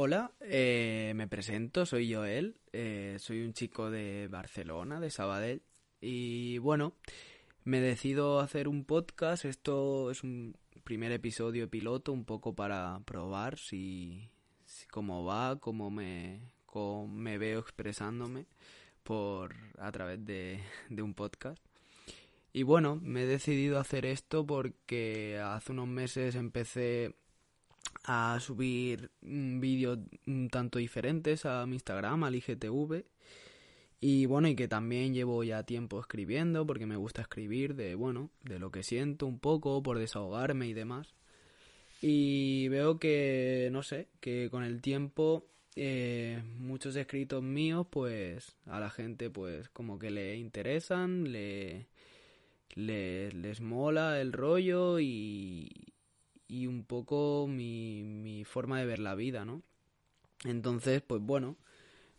Hola, eh, me presento, soy Joel, eh, soy un chico de Barcelona, de Sabadell, y bueno, me decido hacer un podcast, esto es un primer episodio piloto, un poco para probar si, cómo va, cómo me, cómo me veo expresándome por a través de, de un podcast. Y bueno, me he decidido hacer esto porque hace unos meses empecé a subir vídeos un tanto diferentes a mi Instagram, al IGTV. Y bueno, y que también llevo ya tiempo escribiendo porque me gusta escribir de, bueno, de lo que siento un poco, por desahogarme y demás. Y veo que, no sé, que con el tiempo eh, muchos escritos míos, pues a la gente pues como que le interesan, le, le les mola el rollo y, y un poco mi, mi forma de ver la vida, ¿no? Entonces, pues bueno,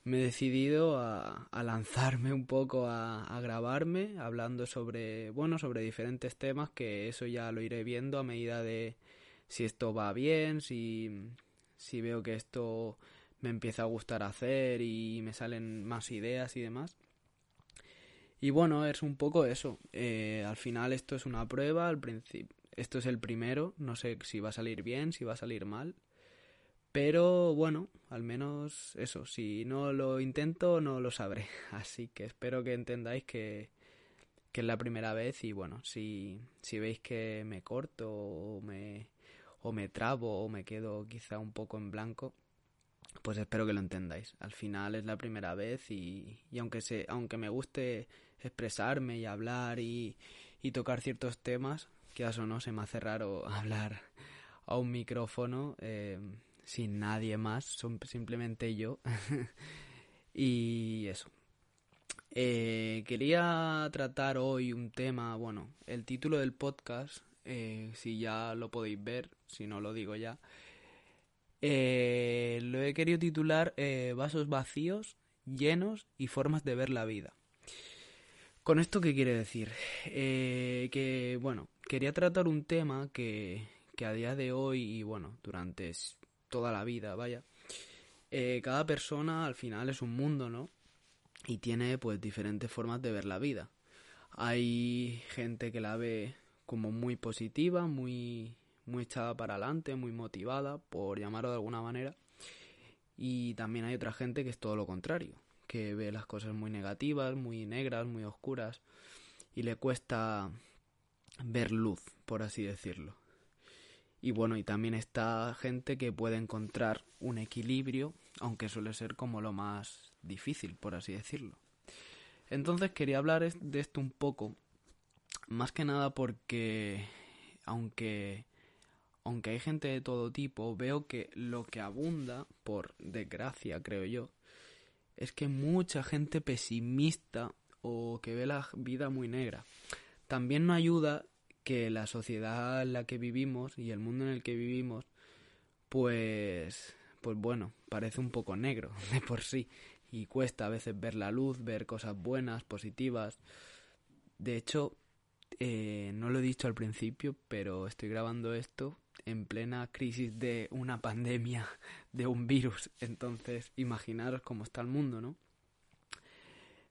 me he decidido a, a lanzarme un poco a, a, grabarme, hablando sobre, bueno, sobre diferentes temas, que eso ya lo iré viendo a medida de si esto va bien, si, si veo que esto me empieza a gustar hacer y me salen más ideas y demás. Y bueno, es un poco eso. Eh, al final esto es una prueba, al principio esto es el primero, no sé si va a salir bien, si va a salir mal. Pero bueno, al menos eso, si no lo intento no lo sabré. Así que espero que entendáis que, que es la primera vez y bueno, si, si veis que me corto o me, o me trabo o me quedo quizá un poco en blanco, pues espero que lo entendáis. Al final es la primera vez y, y aunque, se, aunque me guste expresarme y hablar y, y tocar ciertos temas, que o no, se me hace raro hablar a un micrófono eh, sin nadie más, son simplemente yo. y eso. Eh, quería tratar hoy un tema, bueno, el título del podcast, eh, si ya lo podéis ver, si no lo digo ya, lo he querido titular Vasos vacíos, llenos y formas de ver la vida. ¿Con esto qué quiere decir? Que, bueno, quería tratar un tema que, que, a día de hoy y, bueno, durante toda la vida, vaya, eh, cada persona al final es un mundo, ¿no? Y tiene, pues, diferentes formas de ver la vida. Hay gente que la ve como muy positiva, muy, muy echada para adelante, muy motivada, por llamarlo de alguna manera. Y también hay otra gente que es todo lo contrario, que ve las cosas muy negativas, muy negras, muy oscuras y le cuesta ver luz, por así decirlo. Y bueno, y también está gente que puede encontrar un equilibrio, aunque suele ser como lo más difícil, por así decirlo. Entonces quería hablar de esto un poco, más que nada porque aunque aunque hay gente de todo tipo, veo que lo que abunda, por desgracia creo yo, es que mucha gente pesimista o que ve la vida muy negra. También no ayuda que la sociedad en la que vivimos y el mundo en el que vivimos, pues, pues bueno, parece un poco negro de por sí y cuesta a veces ver la luz, ver cosas buenas, positivas. De hecho, eh, no lo he dicho al principio, pero estoy grabando esto en plena crisis de una pandemia, de un virus. Entonces, imaginaros cómo está el mundo, ¿no?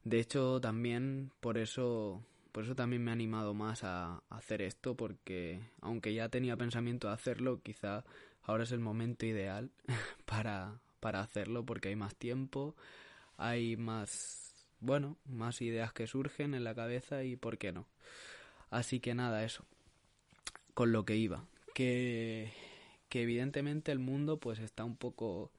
De hecho, también por eso, por eso también me ha animado más a hacer esto, porque aunque ya tenía pensamiento de hacerlo, quizá ahora es el momento ideal para, para hacerlo, porque hay más tiempo, hay más, bueno, más ideas que surgen en la cabeza y por qué no. Así que nada, eso. Con lo que iba, que, que evidentemente el mundo pues está un poco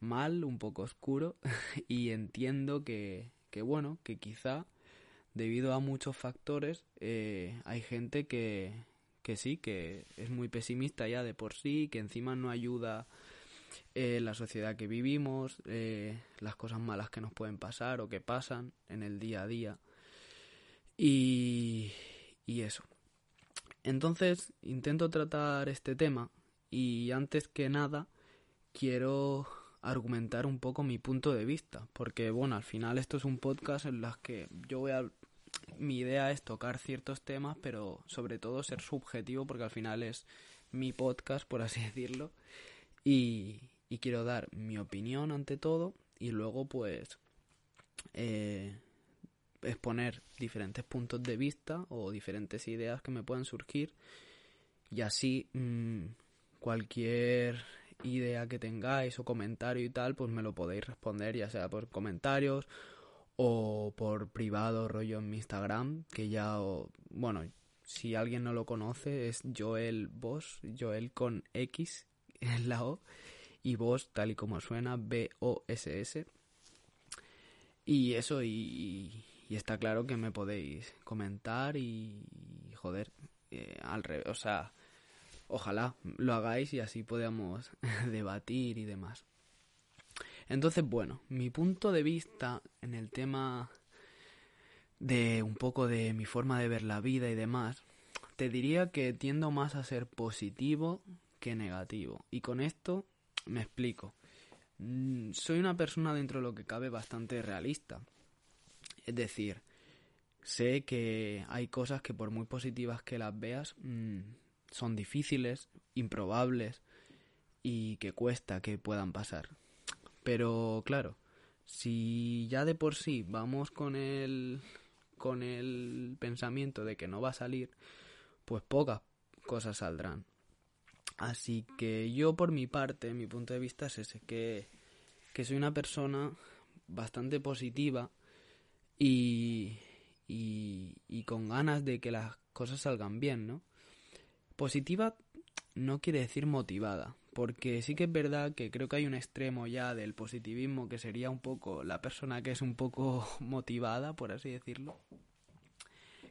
mal, un poco oscuro y entiendo que, que bueno, que quizá debido a muchos factores eh, hay gente que, que sí, que es muy pesimista ya de por sí, que encima no ayuda eh, la sociedad que vivimos, eh, las cosas malas que nos pueden pasar o que pasan en el día a día. Y, y eso. Entonces intento tratar este tema y antes que nada quiero argumentar un poco mi punto de vista, porque bueno, al final esto es un podcast en las que yo voy a mi idea es tocar ciertos temas, pero sobre todo ser subjetivo, porque al final es mi podcast, por así decirlo, y, quiero dar mi opinión ante todo, y luego pues eh, exponer diferentes puntos de vista o diferentes ideas que me puedan surgir, y así mm, cualquier idea que tengáis o comentario y tal, pues me lo podéis responder, ya sea por comentarios o por privado rollo en mi Instagram, que ya, bueno, si alguien no lo conoce, es Joel Boss, Joel con X en la O, y Boss tal y como suena, B-O-S-S. Y eso, y, está claro que me podéis comentar y, joder, eh, al revés, o sea, ojalá lo hagáis y así podamos debatir y demás. Entonces, bueno, mi punto de vista en el tema de un poco de mi forma de ver la vida y demás, te diría que tiendo más a ser positivo que negativo. Y con esto me explico. Mm, soy una persona dentro de lo que cabe bastante realista. Es decir, sé que hay cosas que por muy positivas que las veas, mm, son difíciles, improbables y que cuesta que puedan pasar. Pero claro, si ya de por sí vamos con el con el pensamiento de que no va a salir, pues pocas cosas saldrán. Así que yo por mi parte, mi punto de vista es ese, que, que soy una persona bastante positiva y, y, y con ganas de que las cosas salgan bien, ¿no? Positiva no quiere decir motivada, porque sí que es verdad que creo que hay un extremo ya del positivismo que sería un poco la persona que es un poco motivada, por así decirlo.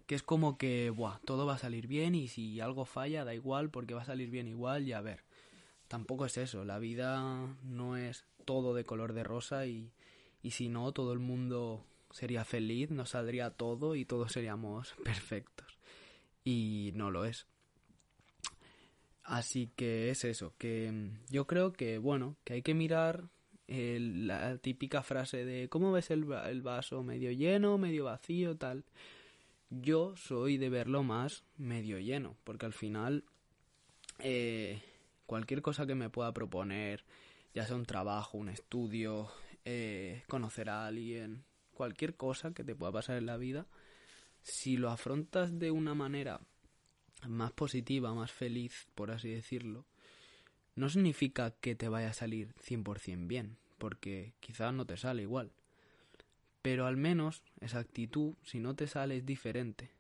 Que es como que, buah, todo va a salir bien y si algo falla da igual porque va a salir bien igual y a ver. Tampoco es eso, la vida no es todo de color de rosa y, y si no, todo el mundo sería feliz, nos saldría todo y todos seríamos perfectos. Y no lo es. Así que es eso, que mm, yo creo que, bueno, que hay que mirar la típica frase de ¿cómo ves el, vaso? ¿Medio lleno, medio vacío, tal? Yo soy de verlo más medio lleno, porque al final eh, cualquier cosa que me pueda proponer, ya sea un trabajo, un estudio, eh, conocer a alguien, cualquier cosa que te pueda pasar en la vida, si lo afrontas de una manera más positiva, más feliz, por así decirlo, no significa que te vaya a salir 100% bien, porque quizás no te sale igual. Pero al menos esa actitud, si no te sale, es diferente.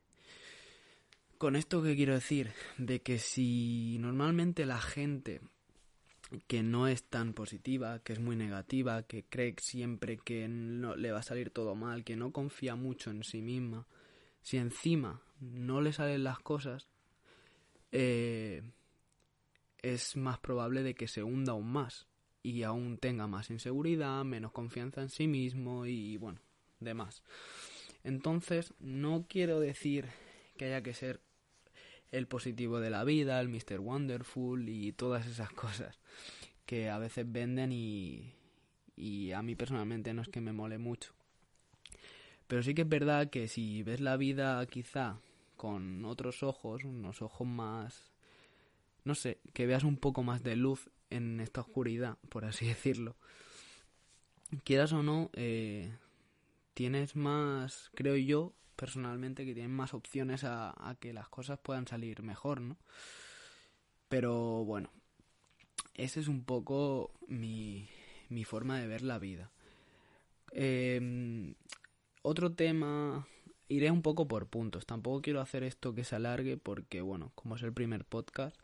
Con esto que quiero decir, de que si normalmente la gente que no es tan positiva, que es muy negativa, que cree siempre que no, le va a salir todo mal, que no confía mucho en sí misma, si encima no le salen las cosas, eh, es más probable de que se hunda aún más y aún tenga más inseguridad, menos confianza en sí mismo y bueno, demás. Entonces, no quiero decir que haya que ser el positivo de la vida, el Mr. Wonderful y todas esas cosas que a veces venden y, y a mí personalmente no es que me mole mucho. Pero sí que es verdad que si ves la vida quizá con otros ojos, unos ojos más, no sé, que veas un poco más de luz en esta oscuridad, por así decirlo. Quieras o no, eh, tienes más, creo yo, personalmente, que tienes más opciones a, que las cosas puedan salir mejor, ¿no? Pero bueno, ese es un poco mi, mi forma de ver la vida. Eh, otro tema iré un poco por puntos. Tampoco quiero hacer esto que se alargue porque, bueno, como es el primer podcast,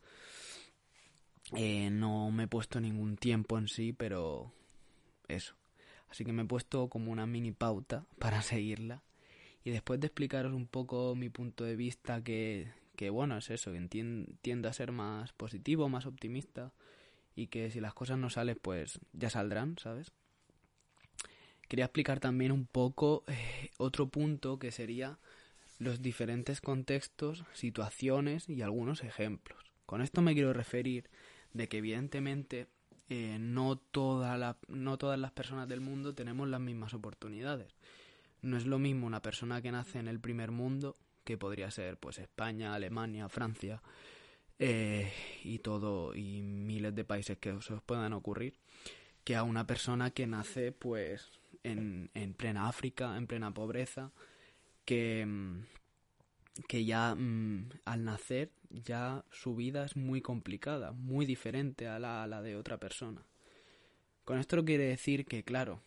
eh, no me he puesto ningún tiempo en sí, pero eso. Así que me he puesto como una mini pauta para seguirla. Y después de explicaros un poco mi punto de vista, que, que bueno, es eso, que tiende a ser más positivo, más optimista y que si las cosas no salen, pues ya saldrán, ¿sabes? Quería explicar también un poco eh, otro punto que sería los diferentes contextos, situaciones y algunos ejemplos. Con esto me quiero referir de que evidentemente eh, no, no todas las personas del mundo tenemos las mismas oportunidades. No es lo mismo una persona que nace en el primer mundo, que podría ser pues España, Alemania, Francia, eh, y todo, y miles de países que os puedan ocurrir, que a una persona que nace pues en, en plena África, en plena pobreza, que, mm, que ya mm, al nacer ya su vida es muy complicada, muy diferente a la, a la de otra persona. Con esto quiere decir que, claro,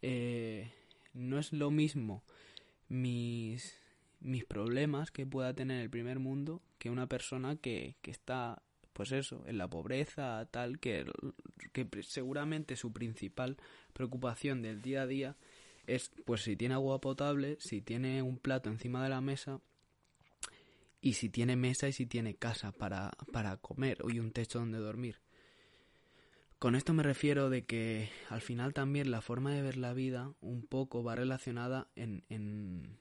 eh, no es lo mismo mis, mis problemas que pueda tener el primer mundo que una persona que, que está, pues eso, en la pobreza, tal, que, que seguramente su principal preocupación del día a día es, pues si tiene agua potable, si tiene un plato encima de la mesa y si tiene mesa y si tiene casa para, para comer y un techo donde dormir. Con esto me refiero de que al final también la forma de ver la vida un poco va relacionada en, en,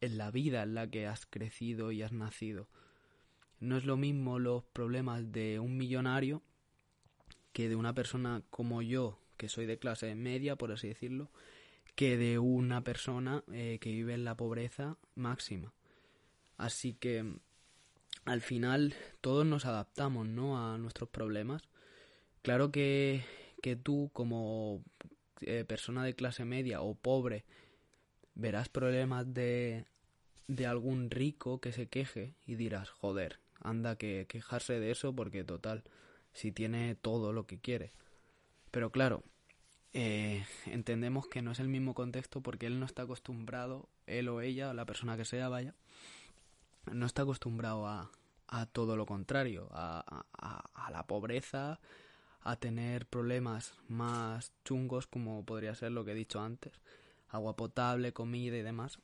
en la vida en la que has crecido y has nacido. No es lo mismo los problemas de un millonario que de una persona como yo, que soy de clase media, por así decirlo, que de una persona eh, que vive en la pobreza máxima. Así que al final todos nos adaptamos, ¿no? A nuestros problemas. Claro que, que tú como eh, persona de clase media o pobre verás problemas de, de algún rico que se queje y dirás, joder, anda que quejarse de eso porque total, si tiene todo lo que quiere. Pero claro, eh, entendemos que no es el mismo contexto porque él no está acostumbrado, él o ella, la persona que sea, vaya, no está acostumbrado a, a todo lo contrario, a, a, a, la pobreza, a tener problemas más chungos como podría ser lo que he dicho antes, agua potable, comida y demás.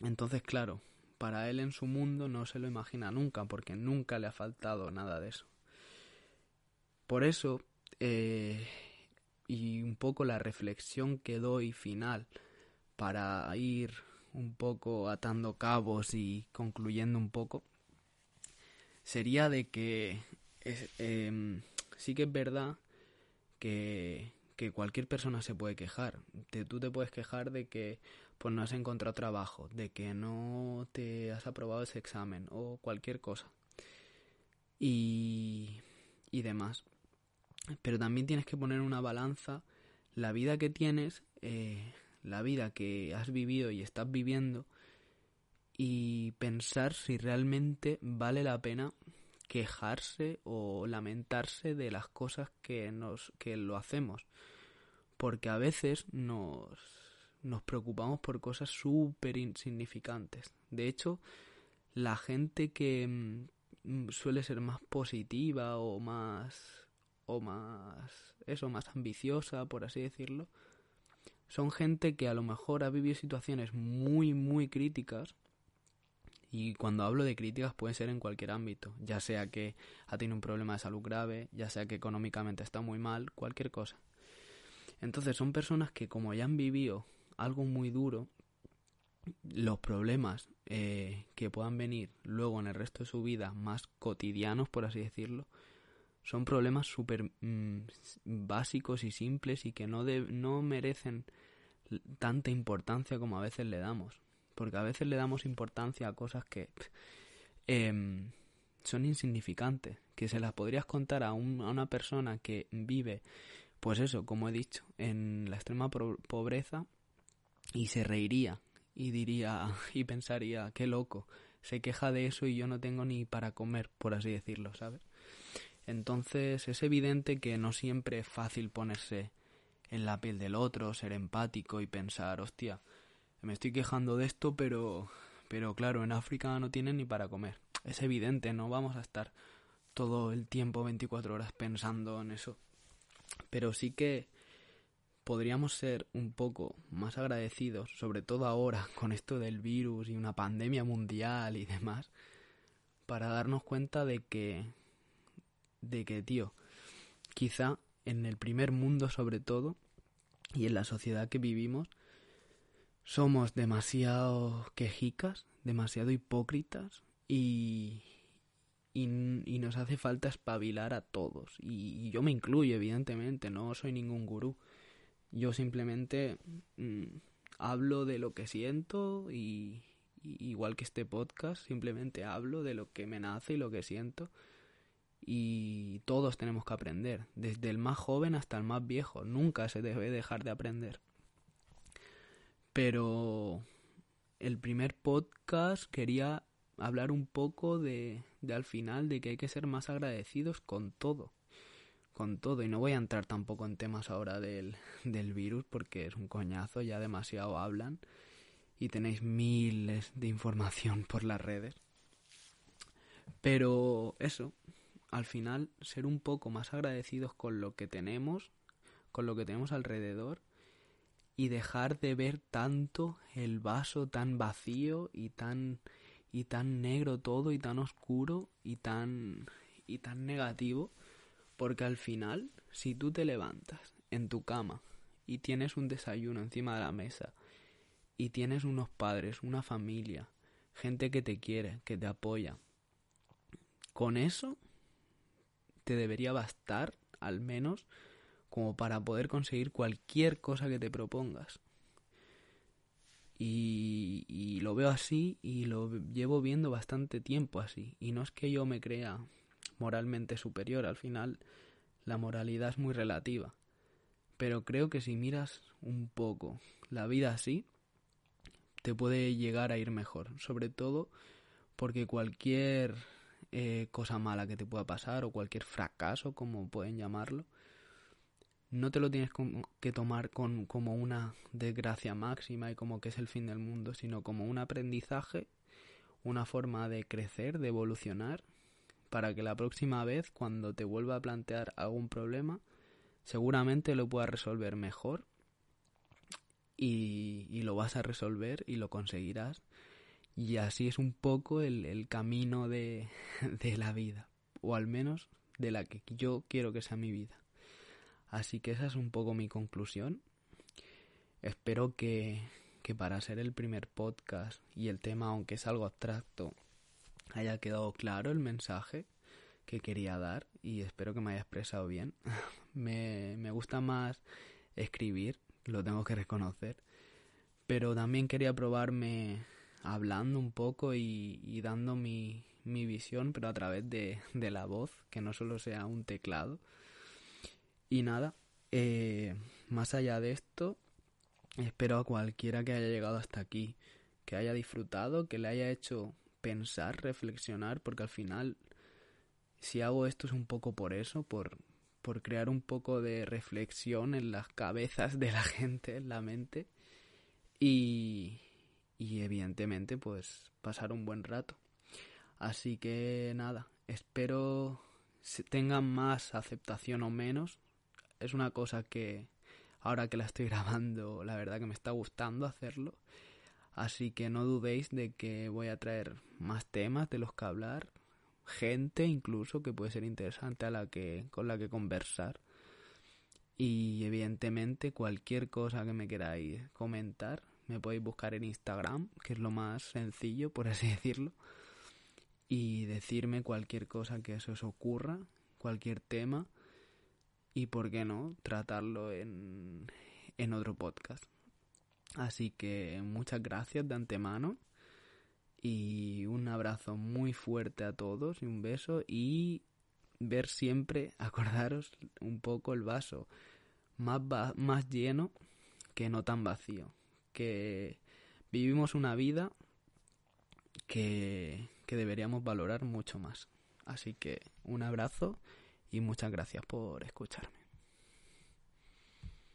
Entonces, claro, para él en su mundo no se lo imagina nunca, porque nunca le ha faltado nada de eso. Por eso, eh, y un poco la reflexión que doy final para ir un poco atando cabos y concluyendo un poco, sería de que eh, sí que es verdad que, que, cualquier persona se puede quejar. Te, tú te puedes quejar de que pues no has encontrado trabajo, de que no te has aprobado ese examen o cualquier cosa. Y, y demás. Pero también tienes que poner una balanza la vida que tienes eh, la vida que has vivido y estás viviendo y pensar si realmente vale la pena quejarse o lamentarse de las cosas que nos que lo hacemos porque a veces nos nos preocupamos por cosas súper insignificantes de hecho la gente que mm, suele ser más positiva o más o más eso más ambiciosa por así decirlo son gente que a lo mejor ha vivido situaciones muy, muy críticas. Y cuando hablo de críticas puede ser en cualquier ámbito, ya sea que ha tenido un problema de salud grave, ya sea que económicamente está muy mal, cualquier cosa. Entonces son personas que como ya han vivido algo muy duro, los problemas eh, que puedan venir luego en el resto de su vida, más cotidianos por así decirlo, son problemas súper mm, básicos y simples y que no, no merecen tanta importancia como a veces le damos. Porque a veces le damos importancia a cosas que em, son insignificantes, que se las podrías contar a, a, una persona que vive, pues eso, como he dicho, en la extrema pobreza y se reiría y diría y pensaría, qué loco, se queja de eso y yo no tengo ni para comer, por así decirlo, ¿sabes? Entonces es evidente que no siempre es fácil ponerse en la piel del otro, ser empático y pensar, hostia, me estoy quejando de esto, pero pero claro, en África no tienen ni para comer. Es evidente, no vamos a estar todo el tiempo 24 horas pensando en eso. Pero sí que podríamos ser un poco más agradecidos, sobre todo ahora con esto del virus y una pandemia mundial y demás, para darnos cuenta de que, de que, tío, quizá en el primer mundo sobre todo, y en la sociedad que vivimos, somos demasiado quejicas, demasiado hipócritas y, y, nos hace falta espabilar a todos. Y, yo me incluyo, evidentemente, no soy ningún gurú. Yo simplemente mm, hablo de lo que siento y, igual que este podcast, simplemente hablo de lo que me nace y lo que siento. Y todos tenemos que aprender, desde el más joven hasta el más viejo. Nunca se debe dejar de aprender. Pero el primer podcast quería hablar un poco de, de al final de que hay que ser más agradecidos con todo con todo y no voy a entrar tampoco en temas ahora del, del virus porque es un coñazo, ya demasiado hablan y tenéis miles de información por las redes. Pero eso, al final ser un poco más agradecidos con lo que tenemos, con lo que tenemos alrededor y dejar de ver tanto el vaso tan vacío y tan y tan negro todo y tan oscuro y tan y tan negativo porque al final si tú te levantas en tu cama y tienes un desayuno encima de la mesa y tienes unos padres, una familia, gente que te quiere, que te apoya. Con eso te debería bastar, al menos, como para poder conseguir cualquier cosa que te propongas. Y, lo veo así y lo llevo viendo bastante tiempo así. Y no es que yo me crea moralmente superior, al final la moralidad es muy relativa. Pero creo que si miras un poco la vida así, te puede llegar a ir mejor. Sobre todo porque cualquier eh, cosa mala que te pueda pasar o cualquier fracaso, como pueden llamarlo, no te lo tienes que tomar con, como una desgracia máxima y como que es el fin del mundo, sino como un aprendizaje, una forma de crecer, de evolucionar, para que la próxima vez, cuando te vuelva a plantear algún problema, seguramente lo puedas resolver mejor y, lo vas a resolver y lo conseguirás. Y así es un poco el, camino de, de la vida, o al menos de la que yo quiero que sea mi vida. Así que esa es un poco mi conclusión. Espero que, que para ser el primer podcast y el tema, aunque es algo abstracto, haya quedado claro el mensaje que quería dar y espero que me haya expresado bien. me, me gusta más escribir lo tengo que reconocer. Pero también quería probarme hablando un poco y, dando mi, mi, visión, pero a través de, de, la voz, que no solo sea un teclado. Y nada, eh, más allá de esto, espero a cualquiera que haya llegado hasta aquí, que haya disfrutado, que le haya hecho pensar, reflexionar, porque al final, si hago esto es un poco por eso, por, por crear un poco de reflexión en las cabezas de la gente, en la mente y, y evidentemente pues pasar un buen rato. Así que nada, espero tengan más aceptación o menos. Es una cosa que ahora que la estoy grabando, la verdad que me está gustando hacerlo. Así que no dudéis de que voy a traer más temas de los que hablar gente incluso que puede ser interesante a la que con la que conversar y evidentemente cualquier cosa que me queráis comentar me podéis buscar en Instagram que es lo más sencillo por así decirlo y decirme cualquier cosa que se os ocurra cualquier tema y por qué no tratarlo en, en otro podcast así que muchas gracias de antemano y un abrazo muy fuerte a todos y un beso y ver siempre, acordaros un poco el vaso más, más lleno que no tan vacío. Que vivimos una vida que, que deberíamos valorar mucho más. Así que un abrazo y muchas gracias por escucharme.